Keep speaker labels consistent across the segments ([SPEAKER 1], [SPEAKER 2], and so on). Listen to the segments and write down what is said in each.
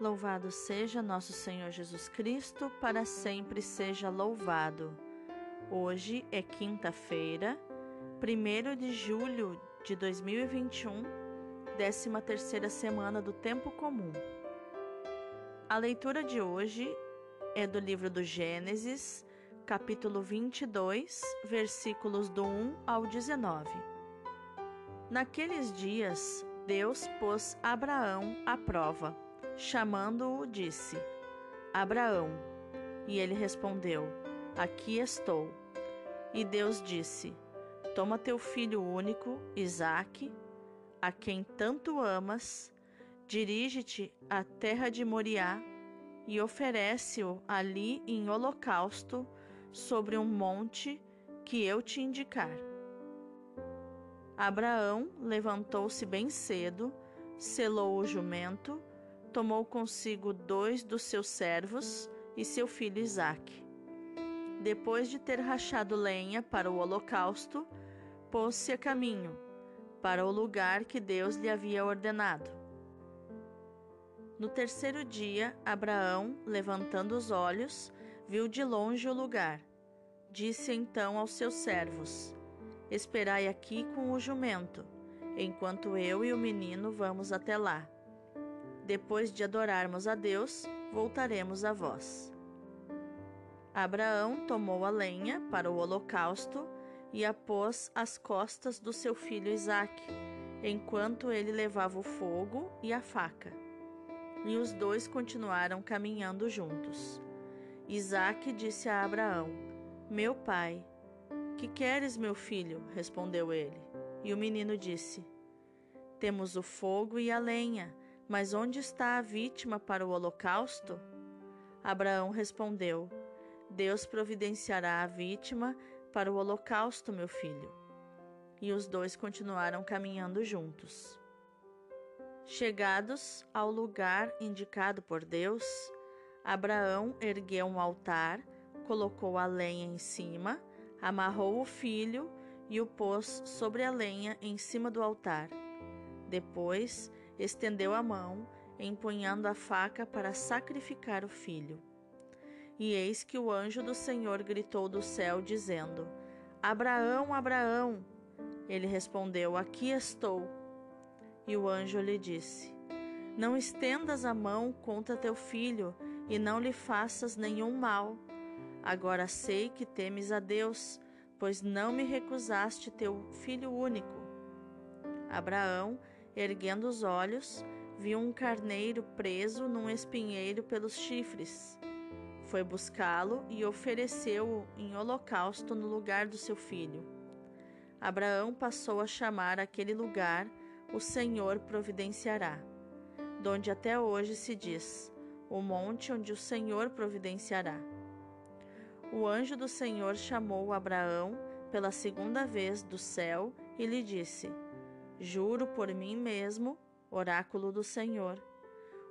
[SPEAKER 1] Louvado seja nosso Senhor Jesus Cristo, para sempre seja louvado. Hoje é quinta-feira, 1 de julho de 2021, 13 terceira semana do Tempo Comum. A leitura de hoje é do livro do Gênesis, capítulo 22, versículos do 1 ao 19. Naqueles dias, Deus pôs Abraão à prova chamando-o, disse: Abraão. E ele respondeu: Aqui estou. E Deus disse: Toma teu filho único, Isaque, a quem tanto amas, dirige-te à terra de Moriá e oferece-o ali em holocausto sobre um monte que eu te indicar. Abraão levantou-se bem cedo, selou o jumento tomou consigo dois dos seus servos e seu filho Isaque. Depois de ter rachado lenha para o holocausto, pôs-se a caminho, para o lugar que Deus lhe havia ordenado. No terceiro dia, Abraão, levantando os olhos, viu de longe o lugar. Disse então aos seus servos: Esperai aqui com o jumento, enquanto eu e o menino vamos até lá. Depois de adorarmos a Deus, voltaremos a vós. Abraão tomou a lenha para o holocausto e a pôs às costas do seu filho Isaque, enquanto ele levava o fogo e a faca. E os dois continuaram caminhando juntos. Isaque disse a Abraão: Meu pai. Que queres, meu filho? respondeu ele. E o menino disse: Temos o fogo e a lenha mas onde está a vítima para o holocausto? Abraão respondeu: Deus providenciará a vítima para o holocausto, meu filho. E os dois continuaram caminhando juntos. Chegados ao lugar indicado por Deus, Abraão ergueu um altar, colocou a lenha em cima, amarrou o filho e o pôs sobre a lenha em cima do altar. Depois, estendeu a mão, empunhando a faca para sacrificar o filho. E eis que o anjo do Senhor gritou do céu, dizendo: Abraão, Abraão! Ele respondeu: Aqui estou. E o anjo lhe disse: Não estendas a mão contra teu filho e não lhe faças nenhum mal. Agora sei que temes a Deus, pois não me recusaste teu filho único. Abraão Erguendo os olhos, viu um carneiro preso num espinheiro pelos chifres. Foi buscá-lo e ofereceu-o em holocausto no lugar do seu filho. Abraão passou a chamar aquele lugar o Senhor providenciará, donde até hoje se diz: o monte onde o Senhor providenciará. O anjo do Senhor chamou Abraão pela segunda vez do céu e lhe disse: Juro por mim mesmo, oráculo do Senhor,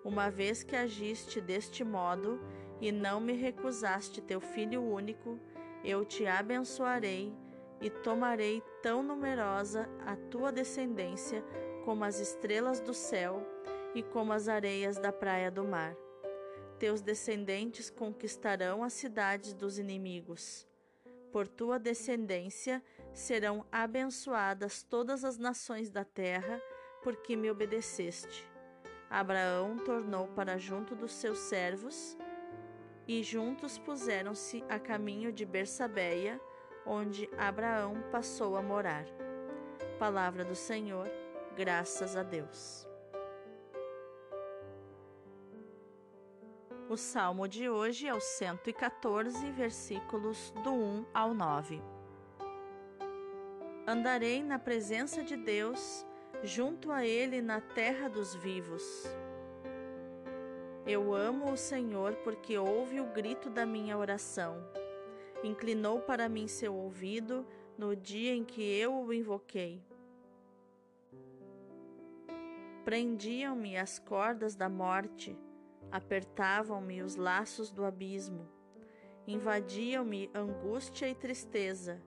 [SPEAKER 1] uma vez que agiste deste modo e não me recusaste teu filho único, eu te abençoarei e tomarei tão numerosa a tua descendência como as estrelas do céu e como as areias da praia do mar. Teus descendentes conquistarão as cidades dos inimigos. Por tua descendência serão abençoadas todas as nações da terra, porque me obedeceste. Abraão tornou para junto dos seus servos, e juntos puseram-se a caminho de Bersabeia, onde Abraão passou a morar. Palavra do Senhor, graças a Deus. O salmo de hoje é o 114, versículos do 1 ao 9. Andarei na presença de Deus, junto a Ele na terra dos vivos. Eu amo o Senhor porque ouve o grito da minha oração. Inclinou para mim seu ouvido no dia em que eu o invoquei. Prendiam-me as cordas da morte Apertavam-me os laços do abismo, invadiam-me angústia e tristeza.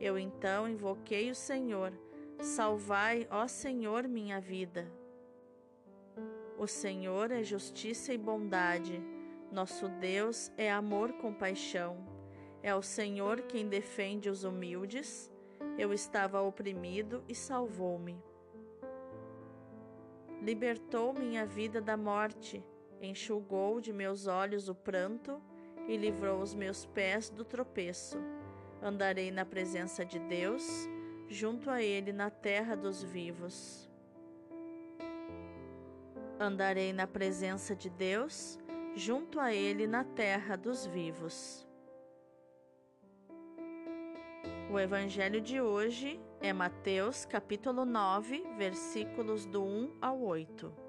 [SPEAKER 1] Eu então invoquei o Senhor. Salvai, ó Senhor, minha vida. O Senhor é justiça e bondade. Nosso Deus é amor com paixão. É o Senhor quem defende os humildes. Eu estava oprimido e salvou-me. Libertou minha vida da morte, enxugou de meus olhos o pranto e livrou os meus pés do tropeço. Andarei na presença de Deus, junto a Ele na terra dos vivos. Andarei na presença de Deus, junto a Ele na terra dos vivos. O evangelho de hoje é Mateus, capítulo 9, versículos do 1 ao 8.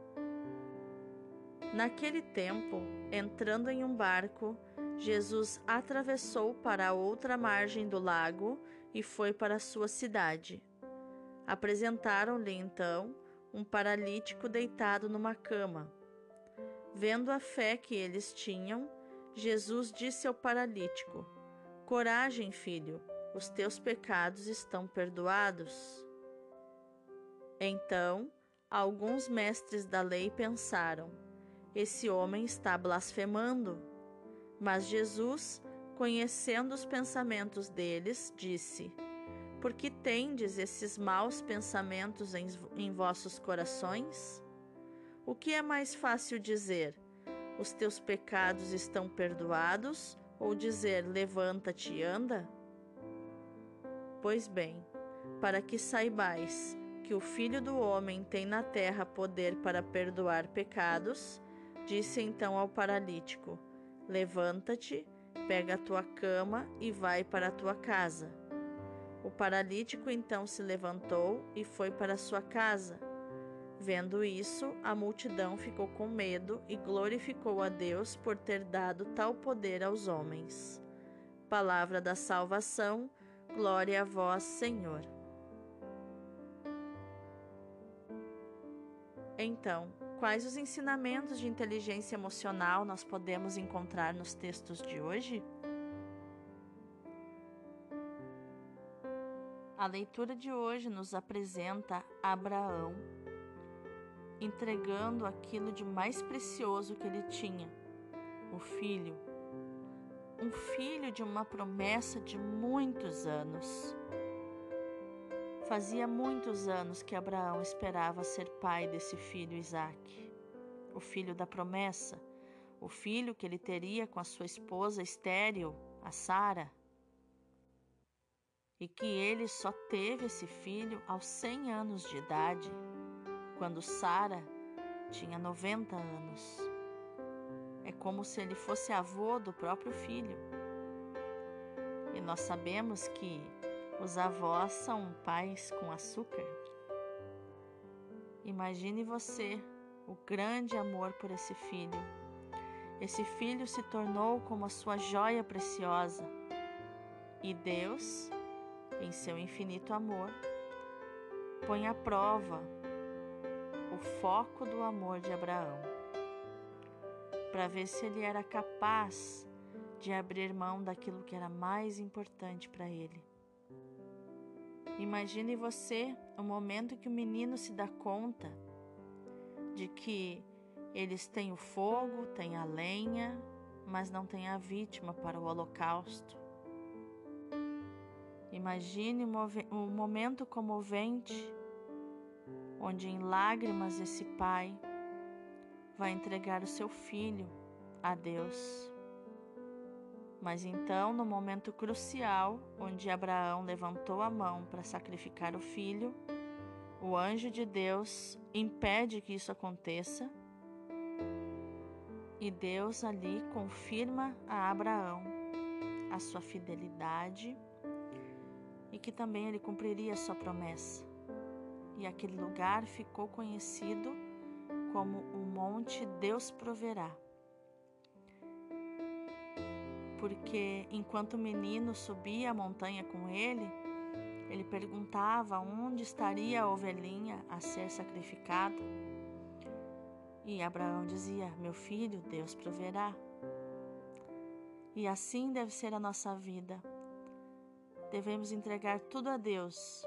[SPEAKER 1] Naquele tempo, entrando em um barco, Jesus atravessou para a outra margem do lago e foi para sua cidade. Apresentaram-lhe então um paralítico deitado numa cama. Vendo a fé que eles tinham, Jesus disse ao paralítico: Coragem, filho, os teus pecados estão perdoados. Então, alguns mestres da lei pensaram: Esse homem está blasfemando. Mas Jesus, conhecendo os pensamentos deles, disse: por que tendes esses maus pensamentos em, em vossos corações? O que é mais fácil dizer? Os teus pecados estão perdoados? Ou dizer, levanta-te e anda? Pois bem, para que saibais que o Filho do Homem tem na terra poder para perdoar pecados, disse então ao paralítico: Levanta-te, pega a tua cama e vai para a tua casa. O paralítico então se levantou e foi para sua casa. Vendo isso, a multidão ficou com medo e glorificou a Deus por ter dado tal poder aos homens. Palavra da salvação, glória a vós, Senhor. Então, quais os ensinamentos de inteligência emocional nós podemos encontrar nos textos de hoje? A leitura de hoje nos apresenta Abraão entregando aquilo de mais precioso que ele tinha, o filho. Um filho de uma promessa de muitos anos. Fazia muitos anos que Abraão esperava ser pai desse filho Isaque, o filho da promessa, o filho que ele teria com a sua esposa estéril, a Sara e que ele só teve esse filho aos 100 anos de idade, quando Sara tinha 90 anos. É como se ele fosse avô do próprio filho. E nós sabemos que os avós são pais com açúcar. Imagine você o grande amor por esse filho. Esse filho se tornou como a sua joia preciosa. E Deus em seu infinito amor, põe à prova o foco do amor de Abraão, para ver se ele era capaz de abrir mão daquilo que era mais importante para ele. Imagine você o momento que o menino se dá conta de que eles têm o fogo, têm a lenha, mas não têm a vítima para o holocausto. Imagine um momento comovente onde em lágrimas esse pai vai entregar o seu filho a Deus. Mas então, no momento crucial, onde Abraão levantou a mão para sacrificar o filho, o anjo de Deus impede que isso aconteça e Deus ali confirma a Abraão a sua fidelidade e que também ele cumpriria sua promessa. E aquele lugar ficou conhecido como o Monte Deus Proverá. Porque enquanto o menino subia a montanha com ele, ele perguntava onde estaria a ovelhinha a ser sacrificada. E Abraão dizia: Meu filho, Deus proverá. E assim deve ser a nossa vida devemos entregar tudo a Deus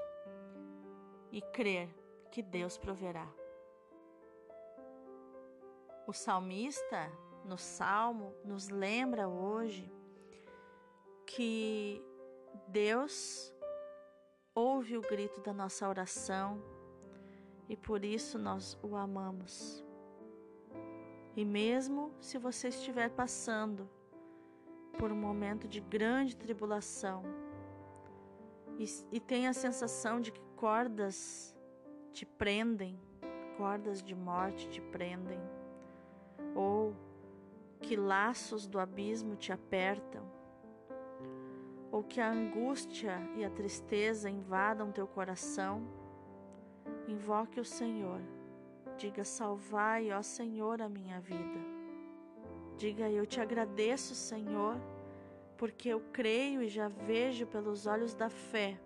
[SPEAKER 1] e crer que Deus proverá. O salmista, no salmo, nos lembra hoje que Deus ouve o grito da nossa oração e por isso nós o amamos. E mesmo se você estiver passando por um momento de grande tribulação e, e tem a sensação de que cordas te prendem, cordas de morte te prendem, ou que laços do abismo te apertam, ou que a angústia e a tristeza invadam teu coração, invoque o Senhor. Diga: Salvai, ó Senhor, a minha vida. Diga: Eu te agradeço, Senhor, porque eu creio e já vejo pelos olhos da fé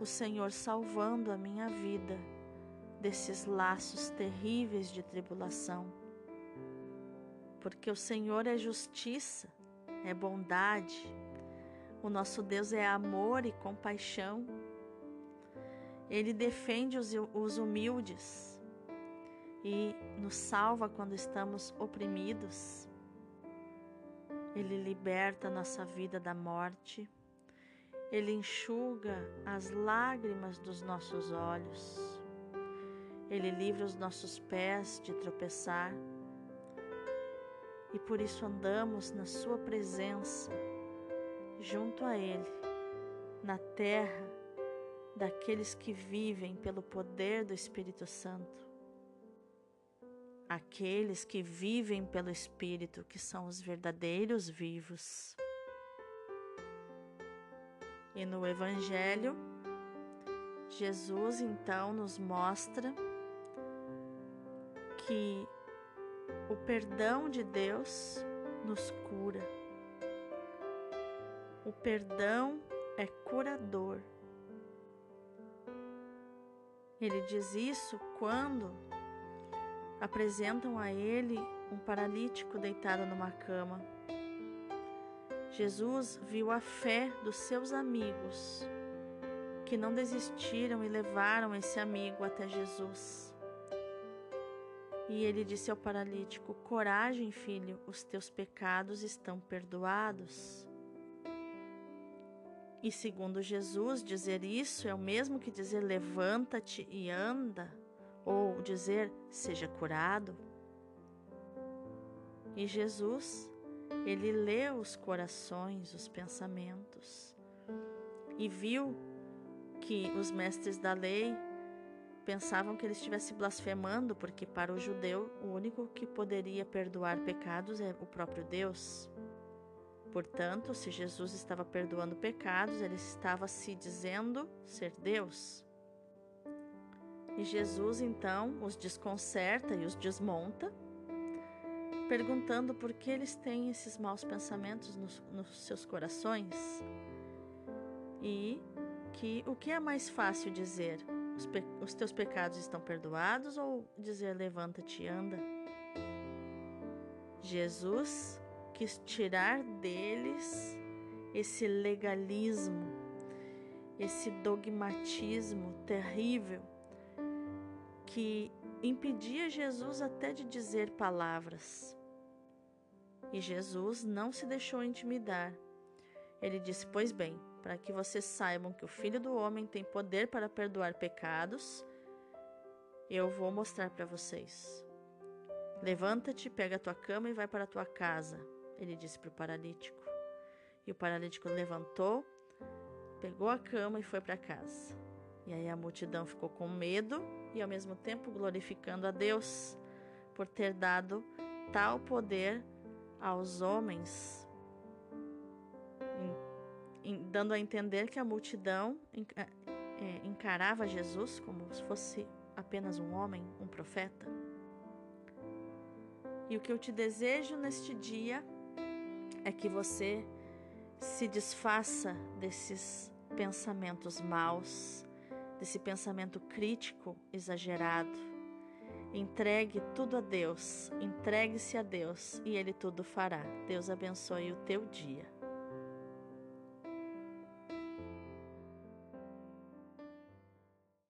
[SPEAKER 1] o Senhor salvando a minha vida desses laços terríveis de tribulação. Porque o Senhor é justiça, é bondade, o nosso Deus é amor e compaixão. Ele defende os, humildes e nos salva quando estamos oprimidos. Ele liberta nossa vida da morte. Ele enxuga as lágrimas dos nossos olhos. Ele livra os nossos pés de tropeçar. E por isso andamos na Sua presença junto a Ele, na terra daqueles que vivem pelo poder do Espírito Santo. Aqueles que vivem pelo Espírito, que são os verdadeiros vivos. E no Evangelho, Jesus então nos mostra que o perdão de Deus nos cura perdão é curador. Ele diz isso quando apresentam a ele um paralítico deitado numa cama. Jesus viu a fé dos seus amigos, que não desistiram e levaram esse amigo até Jesus. E ele disse ao paralítico: Coragem, filho, os teus pecados estão perdoados. E segundo Jesus, dizer isso é o mesmo que dizer levanta-te e anda, ou dizer seja curado. E Jesus, ele leu os corações, os pensamentos, e viu que os mestres da lei pensavam que ele estivesse blasfemando, porque para o judeu o único que poderia perdoar pecados é o próprio Deus. Portanto, se Jesus estava perdoando pecados, ele estava se dizendo ser Deus. E Jesus então os desconcerta e os desmonta, perguntando por que eles têm esses maus pensamentos nos, nos seus corações. E que o que é mais fácil dizer? Os, os teus pecados estão perdoados ou dizer levanta-te e anda? Jesus quis tirar deles esse legalismo, esse dogmatismo terrível que impedia Jesus até de dizer palavras. E Jesus não se deixou intimidar. Ele disse: Pois bem, para que vocês saibam que o Filho do Homem tem poder para perdoar pecados, eu vou mostrar para vocês. Levanta-te, pega a tua cama e vai para a tua casa ele disse para o paralítico. E o paralítico levantou, pegou a cama e foi para casa. E aí a multidão ficou com medo e ao mesmo tempo glorificando a Deus por ter dado tal poder aos homens, em, em, dando a entender que a multidão é, é, encarava Jesus como se fosse apenas um homem, um profeta. E o que eu te desejo neste dia é que você se desfaça desses pensamentos maus, desse pensamento crítico exagerado. Entregue tudo a Deus, entregue-se a Deus e Ele tudo fará. Deus abençoe o teu dia.